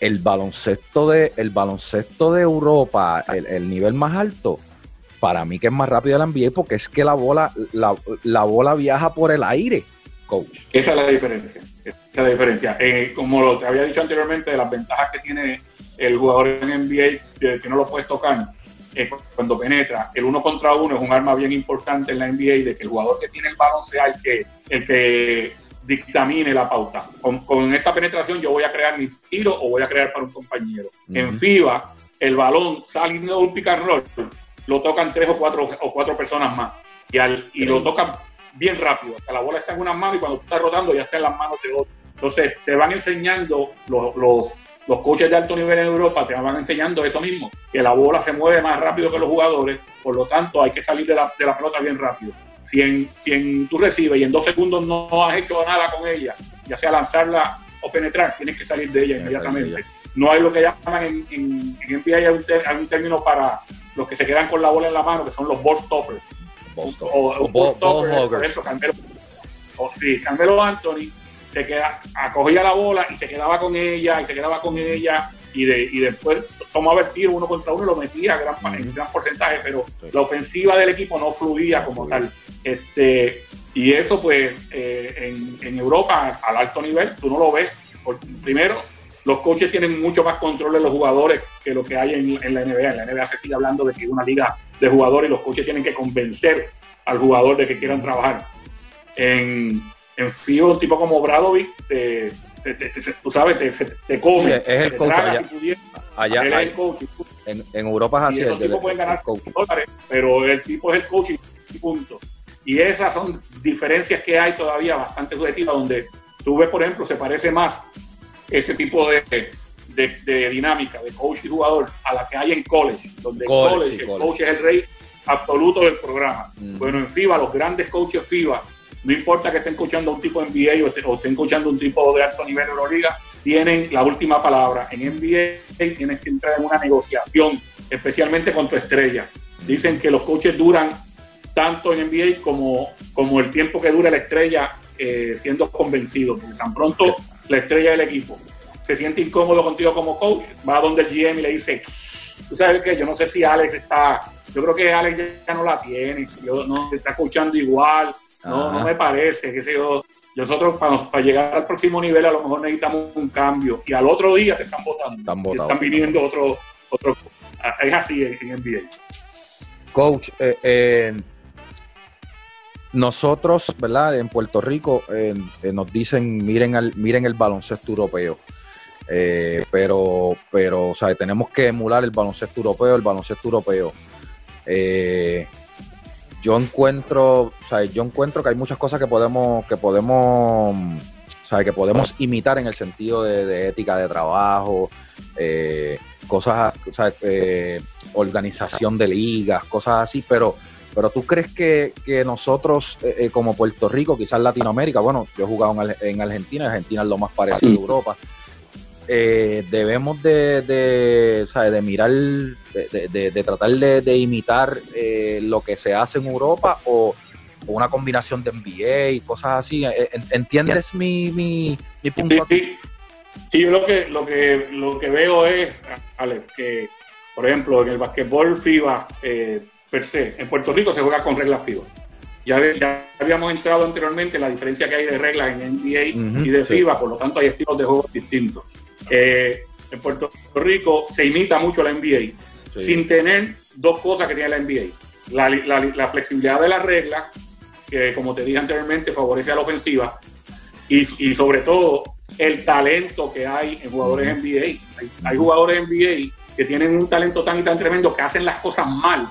S1: el baloncesto de, el baloncesto de Europa, el, nivel más alto, para mí que es más rápido el NBA porque es que la bola, la, bola viaja por el aire, coach.
S2: Esa es la diferencia. Esa es la diferencia. Eh, como lo te había dicho anteriormente, de las ventajas que tiene el jugador en NBA, que no lo puedes tocar, cuando penetra, el uno contra uno es un arma bien importante en la NBA de que el jugador que tiene el balón sea el que, el que dictamine la pauta. Con, esta penetración yo voy a crear mi tiro o voy a crear para un compañero. En FIBA, el balón saliendo de un pick and roll, lo tocan tres o cuatro, o cuatro personas más. Y, al, y lo tocan bien rápido. Hasta la bola está en unas manos y cuando tú estás rotando ya está en las manos de otro. Entonces te van enseñando los, los los coaches de alto nivel en Europa te van enseñando eso mismo, que la bola se mueve más rápido que los jugadores, por lo tanto hay que salir de la, de la pelota bien rápido. Si en, si tú recibes y en dos segundos no has hecho nada con ella, ya sea lanzarla o penetrar, tienes que salir de ella inmediatamente. No hay lo que llaman en, en, en NBA, hay un, hay un, término para los que se quedan con la bola en la mano, que son los ball stoppers. o, ball, stoppers, por ejemplo, Carmelo, o, sí, Carmelo Anthony se queda, acogía la bola y se quedaba con ella y se quedaba con ella y, de, y después tomaba el tiro uno contra uno y lo metía gran, en gran porcentaje, pero la ofensiva del equipo no fluía como tal. Este, y eso pues eh, en, Europa al alto nivel tú no lo ves. primero, los coaches tienen mucho más control de los jugadores que lo que hay en, en la NBA. En la NBA se sigue hablando de que es una liga de jugadores y los coaches tienen que convencer al jugador de que quieran trabajar. En, en FIBA un tipo como Bradovic te, tú sabes, te, te come.
S1: es el coach allá. es el coach. En, Europa es así.
S2: Y tipos pueden ganar dólares, pero el tipo es el coach y punto. Y esas son diferencias que hay todavía bastante subjetivas, donde tú ves, por ejemplo, se parece más ese tipo de, de, dinámica de coach y jugador a la que hay en college, donde college, el coach es el rey absoluto del programa. Mm. Bueno, en FIBA, los grandes coaches FIBA no importa que estén escuchando un tipo NBA o, estén escuchando un tipo de alto nivel de Euroliga, tienen la última palabra. En NBA tienes que entrar en una negociación, especialmente con tu estrella. Dicen que los coaches duran tanto en NBA como, como el tiempo que dura la estrella eh, siendo convencido, porque tan pronto la estrella del equipo se siente incómodo contigo como coach, va a donde el GM y le dice, tú sabes que yo no sé si Alex está, yo creo que Alex ya no la tiene, yo no está escuchando igual, no, no me parece, que sé yo. Nosotros para, llegar al próximo nivel a lo mejor necesitamos un cambio y al otro día te están votando. Están, están viniendo otros. Otro, es así en, NBA.
S1: Coach, eh, eh, nosotros, ¿verdad? En Puerto Rico eh, nos dicen miren, al, miren el baloncesto europeo. pero, pero, o sea, tenemos que emular el baloncesto europeo, el baloncesto europeo. Eh, yo encuentro, o sea, yo encuentro que hay muchas cosas que podemos, que podemos, o que podemos imitar en el sentido de, ética de trabajo, eh, cosas, o sea, eh, organización de ligas, cosas así, pero, pero tú crees que, nosotros eh, como Puerto Rico, quizás Latinoamérica, bueno, yo he jugado en, Argentina, Argentina es lo más parecido a Europa, debemos de, de, mirar, de, tratar de, imitar lo que se hace en Europa o, una combinación de NBA y cosas así. ¿Entiendes mi, mi, punto?
S2: Sí, sí, yo lo que, lo, que, lo que veo es, Alex, que por ejemplo en el basquetbol FIBA eh, per se, en Puerto Rico se juega con reglas FIBA. Ya, ya, habíamos entrado anteriormente en la diferencia que hay de reglas en NBA y de FIBA, por lo tanto hay estilos de juego distintos. Eh, en Puerto Rico se imita mucho la NBA, sin tener dos cosas que tiene la NBA. La, la, flexibilidad de las reglas, que como te dije anteriormente, favorece a la ofensiva, y, y sobre todo el talento que hay en jugadores NBA. Hay, jugadores NBA que tienen un talento tan y tan tremendo que hacen las cosas mal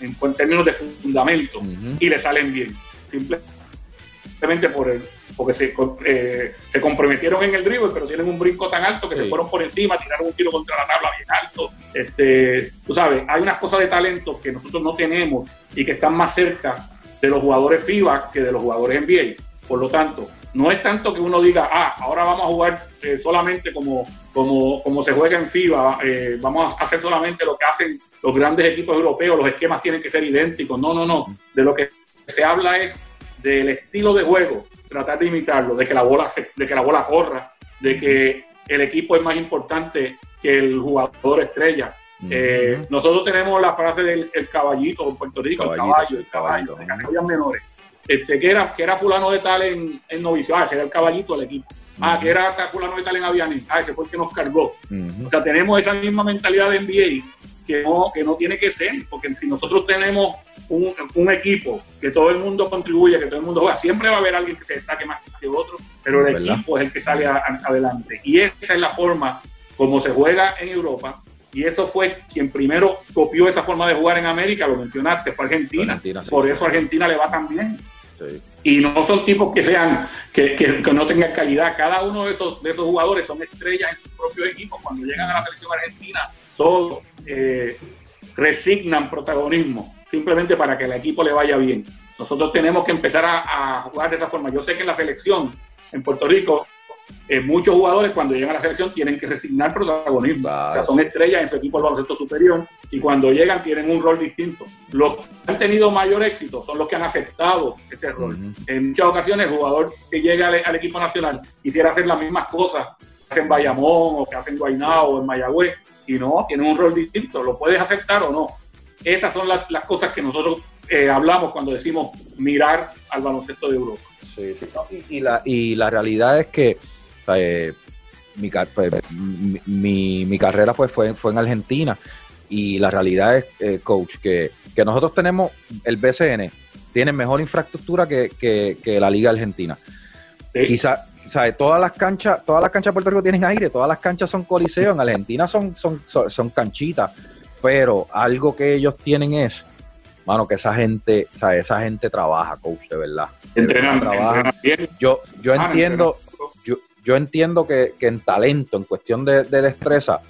S2: en, términos de fundamento y le salen bien. Simplemente por el, porque se, eh, se comprometieron en el dribble, pero tienen un brinco tan alto que se fueron por encima, tiraron un tiro contra la tabla bien alto. Este, tú sabes, hay unas cosas de talento que nosotros no tenemos y que están más cerca de los jugadores FIBA que de los jugadores NBA. Por lo tanto, no es tanto que uno diga, ah, ahora vamos a jugar eh, solamente como, como, como se juega en FIBA, eh, vamos a hacer solamente lo que hacen los grandes equipos europeos, los esquemas tienen que ser idénticos. No, no, no. De lo que se habla es del estilo de juego, tratar de imitarlo, de que la bola, de que la bola corra, de que el equipo es más importante que el jugador estrella. Eh, nosotros tenemos la frase del caballito en Puerto Rico, el caballo, el caballo, de categorías menores. Este, que, era, que era fulano de tal en, en novicio, ah, ese era el caballito del equipo. Ah, que era fulano de tal en Avianí, ah, ese fue el que nos cargó. O sea, tenemos esa misma mentalidad de NBA que no, que no tiene que ser, porque si nosotros tenemos un, un, equipo que todo el mundo contribuye, que todo el mundo juega, siempre va a haber alguien que se destaque más que otro, pero el equipo es el que sale adelante. Y esa es la forma como se juega en Europa, y eso fue quien primero copió esa forma de jugar en América, lo mencionaste, fue Argentina. Por eso Argentina le va tan bien. Y no son tipos que sean, que, que, no tengan calidad. Cada uno de esos, de esos jugadores son estrellas en sus propios equipos. Cuando llegan a la selección argentina, todos eh, resignan protagonismo simplemente para que el equipo le vaya bien. Nosotros tenemos que empezar a, a jugar de esa forma. Yo sé que en la selección en Puerto Rico eh, muchos jugadores cuando llegan a la selección tienen que resignar protagonismo. O sea, son estrellas en su equipo del baloncesto superior y cuando llegan tienen un rol distinto. Los que han tenido mayor éxito son los que han aceptado ese rol. En muchas ocasiones el jugador que llega al, equipo nacional quisiera hacer las mismas cosas que hacen Bayamón o que hacen Guaynao o en Mayagüez y no, tienen un rol distinto. ¿Lo puedes aceptar o no? Esas son las, cosas que nosotros eh, hablamos cuando decimos mirar al baloncesto de Europa.
S1: Sí, sí. Y, la, y la realidad es que eh, pues, mi, mi, carrera pues, fue, fue en Argentina y la realidad es, eh, coach, que, nosotros tenemos, el BCN tiene mejor infraestructura que, la Liga Argentina. Quizá, todas las canchas, todas las canchas de Puerto Rico tienen aire, todas las canchas son coliseos, en Argentina son, son, son, canchitas, pero algo que ellos tienen es, mano, que esa gente, esa gente trabaja, coach, de verdad.
S2: Entrenan,
S1: Yo, yo ah, entiendo, yo entiendo que, en talento, en cuestión de, destreza,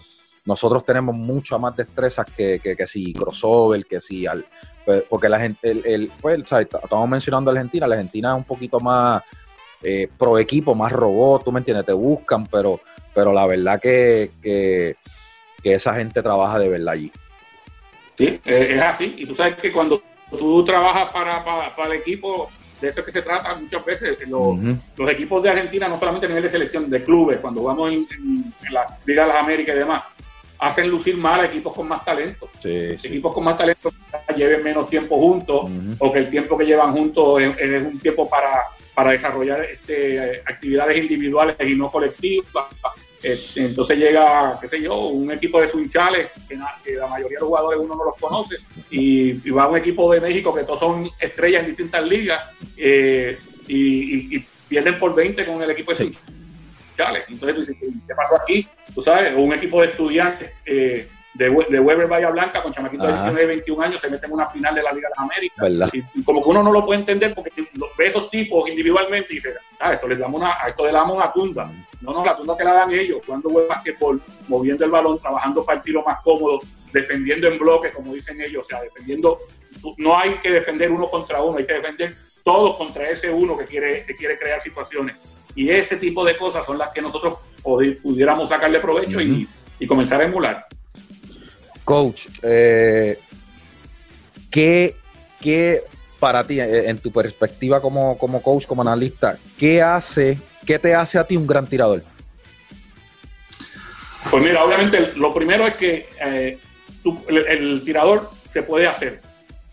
S1: nosotros tenemos mucha más destreza que, que, si crossover, que si al, pues, porque la gente, el, pues, estamos mencionando a Argentina, la Argentina es un poquito más eh, pro equipo, más robot, tú me entiendes, te buscan, pero, pero la verdad que, que, esa gente trabaja de verdad allí.
S2: Sí, es así, y tú sabes que cuando tú trabajas para, para el equipo, de eso es que se trata muchas veces. Los, los, equipos de Argentina, no solamente a nivel de selección, de clubes, cuando vamos en, la Liga de las Américas y demás, hacen lucir mal a equipos con más talento. Equipos con más talento lleven menos tiempo juntos o que el tiempo que llevan juntos es, un tiempo para, para desarrollar este, actividades individuales y no colectivas. Este, entonces llega, qué sé yo, un equipo de swinchales, que, la mayoría de los jugadores uno no los conoce, y, va un equipo de México que todos son estrellas en distintas ligas, eh, y, pierden por 20 con el equipo de swinchales. Entonces tú dices, ¿qué pasó aquí? Tú sabes, un equipo de estudiantes eh, de, Weber Bahía Blanca con chamaquitos de 19 21 años se meten en una final de la Liga de las Américas. Y, como que uno no lo puede entender porque ve esos tipos individualmente y dice, ah, esto les damos una, a esto le damos una tunda. No, no, la tunda te la dan ellos, jugando buen basquetbol, moviendo el balón, trabajando para el tiro más cómodo, defendiendo en bloque, como dicen ellos, o sea, defendiendo, no hay que defender uno contra uno, hay que defender todos contra ese uno que quiere, que quiere crear situaciones. Y ese tipo de cosas son las que nosotros pudiéramos sacarle provecho y, y comenzar a emular.
S1: Coach, eh, ¿qué, para ti, eh, en tu perspectiva como, coach, como analista, qué hace, qué te hace a ti un gran tirador?
S2: Pues mira, obviamente lo primero es que eh, el, tirador se puede hacer.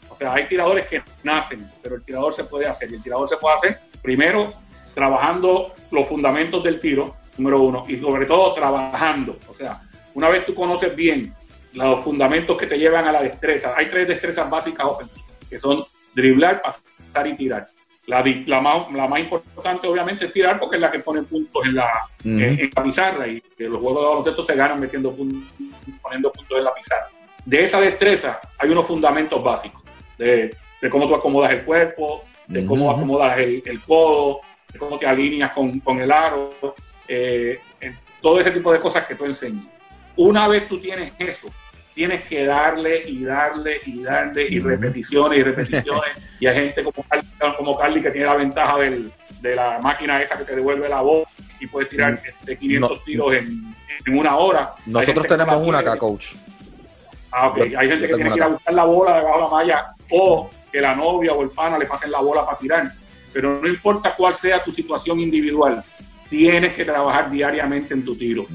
S2: O sea, hay tiradores que nacen, pero el tirador se puede hacer. Y el tirador se puede hacer primero trabajando los fundamentos del tiro, número uno, y sobre todo trabajando. O sea, una vez tú conoces bien los fundamentos que te llevan a la destreza. Hay tres destrezas básicas ofensivas, que son driblar, pasar y tirar. La, la, más, la más importante, obviamente, es tirar porque es la que pone puntos en la, en, la pizarra y los juegos de baloncesto se ganan metiendo puntos, poniendo puntos en la pizarra. De esa destreza hay unos fundamentos básicos de, de cómo tú acomodas el cuerpo, de cómo acomodas el, el, codo, de cómo te alineas con, con el aro, eh, todo ese tipo de cosas que tú enseñas. Una vez tú tienes eso, tienes que darle y darle y darle y repeticiones y repeticiones. y hay gente como Carly, como Carly que tiene la ventaja del, de la máquina esa que te devuelve la voz y puedes tirar mm. este, 500 tiros en, una hora.
S1: Nosotros tenemos una acá, coach.
S2: Ah, ok. Hay gente que tiene que ir a buscar la bola debajo de la malla o que la novia o el pana le pasen la bola para tirar. Pero no importa cuál sea tu situación individual, tienes que trabajar diariamente en tu tiro.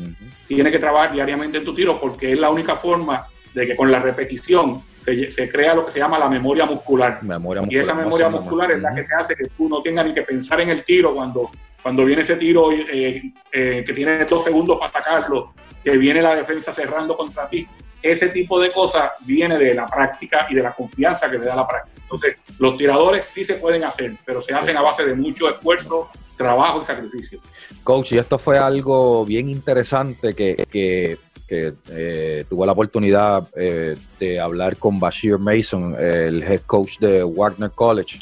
S2: Tienes que trabajar diariamente en tu tiro porque es la única forma de que con la repetición se, crea lo que se llama la memoria muscular. y esa memoria muscular es la que te hace que tú no tengas ni que pensar en el tiro cuando, cuando viene ese tiro eh, eh, que tiene dos segundos para atacarlo, que viene la defensa cerrando contra ti. Ese tipo de cosas viene de la práctica y de la confianza que te da la práctica. Entonces, los tiradores sí se pueden hacer, pero se hacen a base de mucho esfuerzo, trabajo y sacrificio.
S1: Coach, y esto fue algo bien interesante que, que que eh, tuvo la oportunidad eh, de hablar con Bashir Mason, el head coach de Wagner College.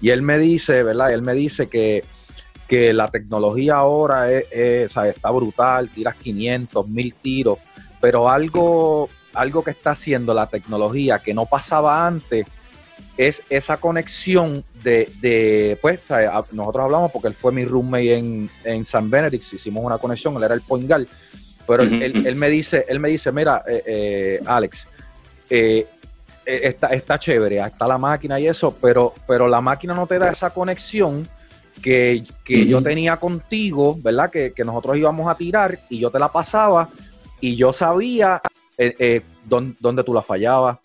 S1: Y él me dice, ¿verdad? Él me dice que, que la tecnología ahora es, está brutal, tiras 500, 1000 tiros, pero algo, algo que está haciendo la tecnología que no pasaba antes es esa conexión de, de pues, nosotros hablamos porque él fue mi roommate en, en San Benedict, hicimos una conexión, él era el point guard, pero él, me dice, él me dice, mira, eh, eh, Alex, eh, está, está chévere, está la máquina y eso, pero, pero la máquina no te da esa conexión que, yo tenía contigo, ¿verdad? Que, nosotros íbamos a tirar y yo te la pasaba y yo sabía dónde, tú la fallabas,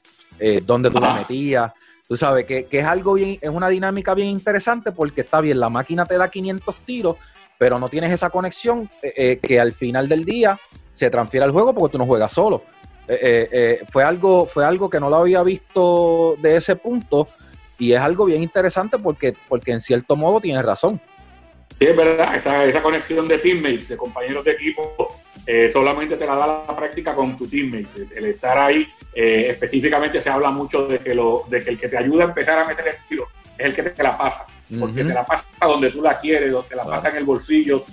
S1: dónde tú la ah. metías. Tú sabes que, que, es algo bien, es una dinámica bien interesante porque está bien, la máquina te da 500 tiros, pero no tienes esa conexión eh, eh, que al final del día se transfiere al juego porque tú no juegas solo. Eh, fue, algo, fue algo que no lo había visto de ese punto y es algo bien interesante porque, porque en cierto modo tienes razón.
S2: Sí, es verdad, esa, esa conexión de teammates, de compañeros de equipo, solamente te la da la práctica con tu teammate. El, estar ahí, específicamente se habla mucho de que, lo, de que el que te ayuda a empezar a meter el tiro es el que te la pasa porque te la pasa donde tú la quieres, donde te la pasa en el bolsillo,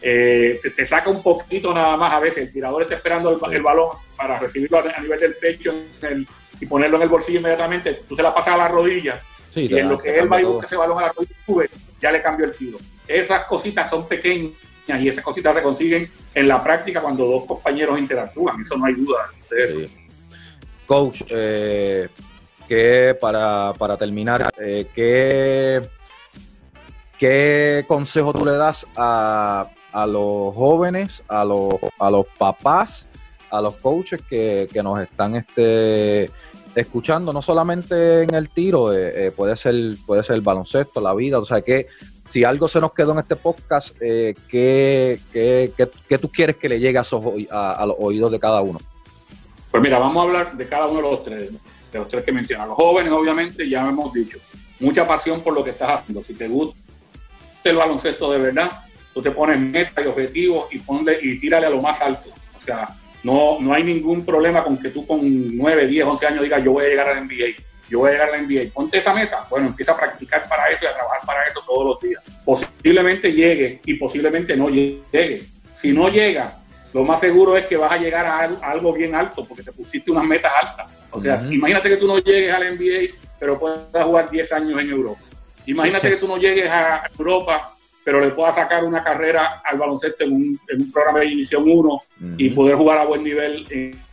S2: eh, se te saca un poquito nada más a veces, el tirador está esperando el, balón para recibirlo a, nivel del pecho y ponerlo en el bolsillo inmediatamente, tú se la pasas a la rodilla y en lo que él va y busca ese balón a la rodilla, ya le cambió el tiro. Esas cositas son pequeñas y esas cositas se consiguen en la práctica cuando dos compañeros interactúan, eso no hay duda de eso.
S1: Coach, eh, que para, para terminar, eh, ¿qué, ¿qué consejo tú le das a, los jóvenes, a los, a los papás, a los coaches que, nos están este, escuchando, no solamente en el tiro, eh, eh, puede, ser, puede ser el baloncesto, la vida, o sea, que si algo se nos quedó en este podcast, eh, ¿qué, qué, tú quieres que le llegue a, a, los oídos de cada uno?
S2: Pues mira, vamos a hablar de cada uno de los tres de los tres que menciona. Los jóvenes, obviamente, ya hemos dicho, mucha pasión por lo que estás haciendo. Si te gusta el baloncesto de verdad, tú te pones metas y objetivos y, ponle, y tírale a lo más alto. O sea, no, no hay ningún problema con que tú con 9, 10, 11 años digas yo voy a llegar a la NBA. Yo voy a llegar a la NBA. Ponte esa meta. Bueno, empieza a practicar para eso y a trabajar para eso todos los días. Posiblemente llegue y posiblemente no llegue. Si no llega, lo más seguro es que vas a llegar a algo bien alto porque te pusiste unas metas altas. O sea, imagínate que tú no llegues al NBA, pero puedas jugar 10 años en Europa. Imagínate que tú no llegues a Europa, pero le puedas sacar una carrera al baloncesto en un, programa de División 1 y poder jugar a buen nivel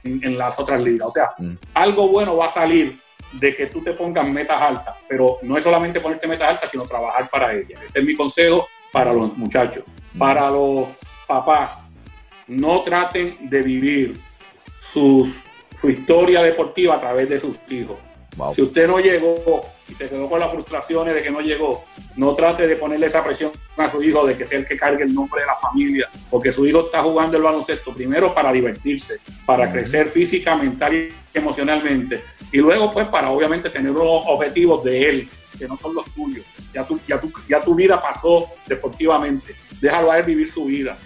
S2: en, las otras ligas. O sea, algo bueno va a salir de que tú te pongas metas altas, pero no es solamente ponerte metas altas, sino trabajar para ellas. Ese es mi consejo para los muchachos. Para los papás, no traten de vivir sus, su historia deportiva a través de sus hijos. Si usted no llegó y se quedó con las frustraciones de que no llegó, no trate de ponerle esa presión a su hijo de que sea el que cargue el nombre de la familia, porque su hijo está jugando el baloncesto primero para divertirse, para crecer física, mental y emocionalmente, y luego pues para obviamente tener unos objetivos de él, que no son los tuyos. Ya tu, ya ya tu vida pasó deportivamente, déjalo a él vivir su vida.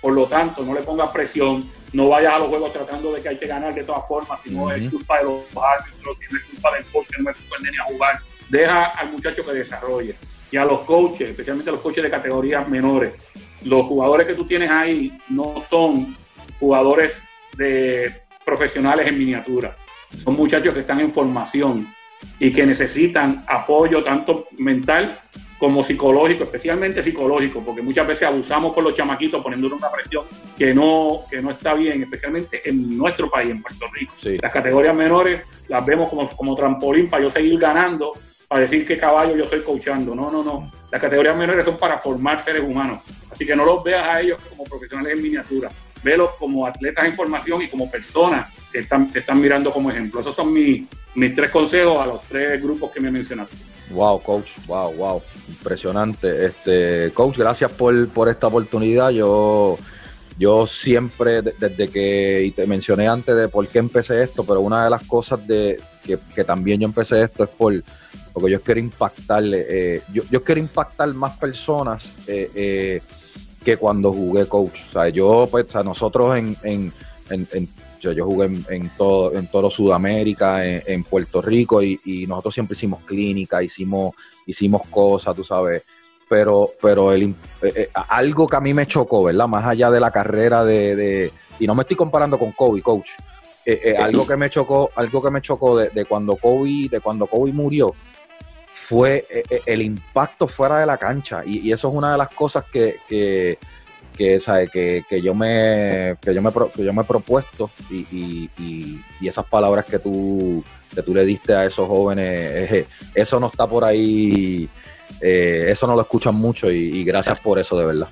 S2: Por lo tanto, no le pongas presión, no vayas a los juegos tratando de que hay que ganar de todas formas, si no es culpa de los árbitros, si no es culpa del coach que no me puso el nene a jugar. Deja al muchacho que desarrolle. Y a los coaches, especialmente a los coaches de categorías menores, los jugadores que tú tienes ahí no son jugadores de profesionales en miniatura. Son muchachos que están en formación y que necesitan apoyo tanto mental como psicológico, especialmente psicológico, porque muchas veces abusamos con los chamaquitos poniéndoles una presión que no, que no está bien, especialmente en nuestro país, en Puerto Rico. Las categorías menores las vemos como, como trampolín para yo seguir ganando, para decir qué caballo yo estoy coachando. No, no, no. Las categorías menores son para formar seres humanos. Así que no los veas a ellos como profesionales en miniatura. Velos como atletas en formación y como personas que están, que están mirando como ejemplo. Esos son mis, mis tres consejos a los tres grupos que me mencionaste.
S1: Wow, coach, wow, wow, impresionante. Este, coach, gracias por, por esta oportunidad. Yo, yo siempre, desde que, y te mencioné antes de por qué empecé esto, pero una de las cosas de que, que también yo empecé esto es por, porque yo quiero impactarle, eh, yo, yo, quiero impactar más personas eh, eh, que cuando jugué coach. O sea, yo, pues, a nosotros en, en, en yo, jugué en, todo, en todo Sudamérica, en, Puerto Rico, y, nosotros siempre hicimos clínica, hicimos, hicimos cosas, tú sabes. Pero, pero el, eh, eh, algo que a mí me chocó, ¿verdad? Más allá de la carrera de, y no me estoy comparando con Kobe, coach. Eh, algo que me chocó, algo que me chocó de, cuando Kobe, de cuando Kobe murió, fue el impacto fuera de la cancha. Y, eso es una de las cosas que que, ¿sabe? Que, que, yo me, que, yo me, que yo me he propuesto y, y, y, esas palabras que tú, que tú le diste a esos jóvenes, eh, eso no está por ahí, eh, eso no lo escuchan mucho y, gracias por eso, de verdad.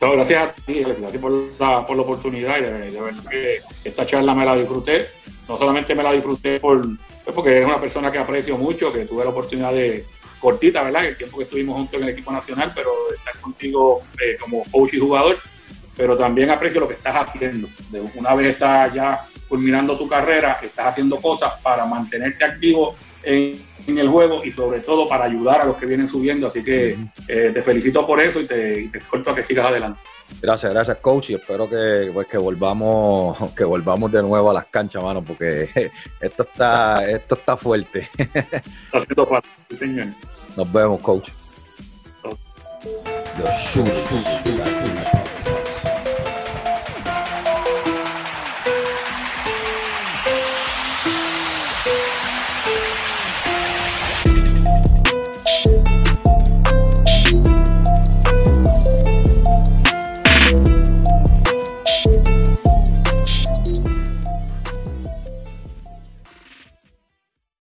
S2: gracias a ti, gracias por la, por la oportunidad y de, verdad que esta charla me la disfruté. No solamente me la disfruté por, pues porque eres una persona que aprecio mucho, que tuve la oportunidad de, cortita, ¿verdad? El tiempo que estuvimos juntos en el equipo nacional, pero estar contigo eh, como coach y jugador, pero también aprecio lo que estás haciendo. una vez estás ya culminando tu carrera, estás haciendo cosas para mantenerte activo en, el juego y sobre todo para ayudar a los que vienen subiendo. Así que eh, te felicito por eso y te, y te exhorto a que sigas adelante.
S1: Gracias, gracias, coach. Y espero que, pues, que volvamos, que volvamos de nuevo a las canchas, mano, porque esto está, esto está fuerte. Está
S2: haciendo falta, señor.
S1: Nos vemos, coach.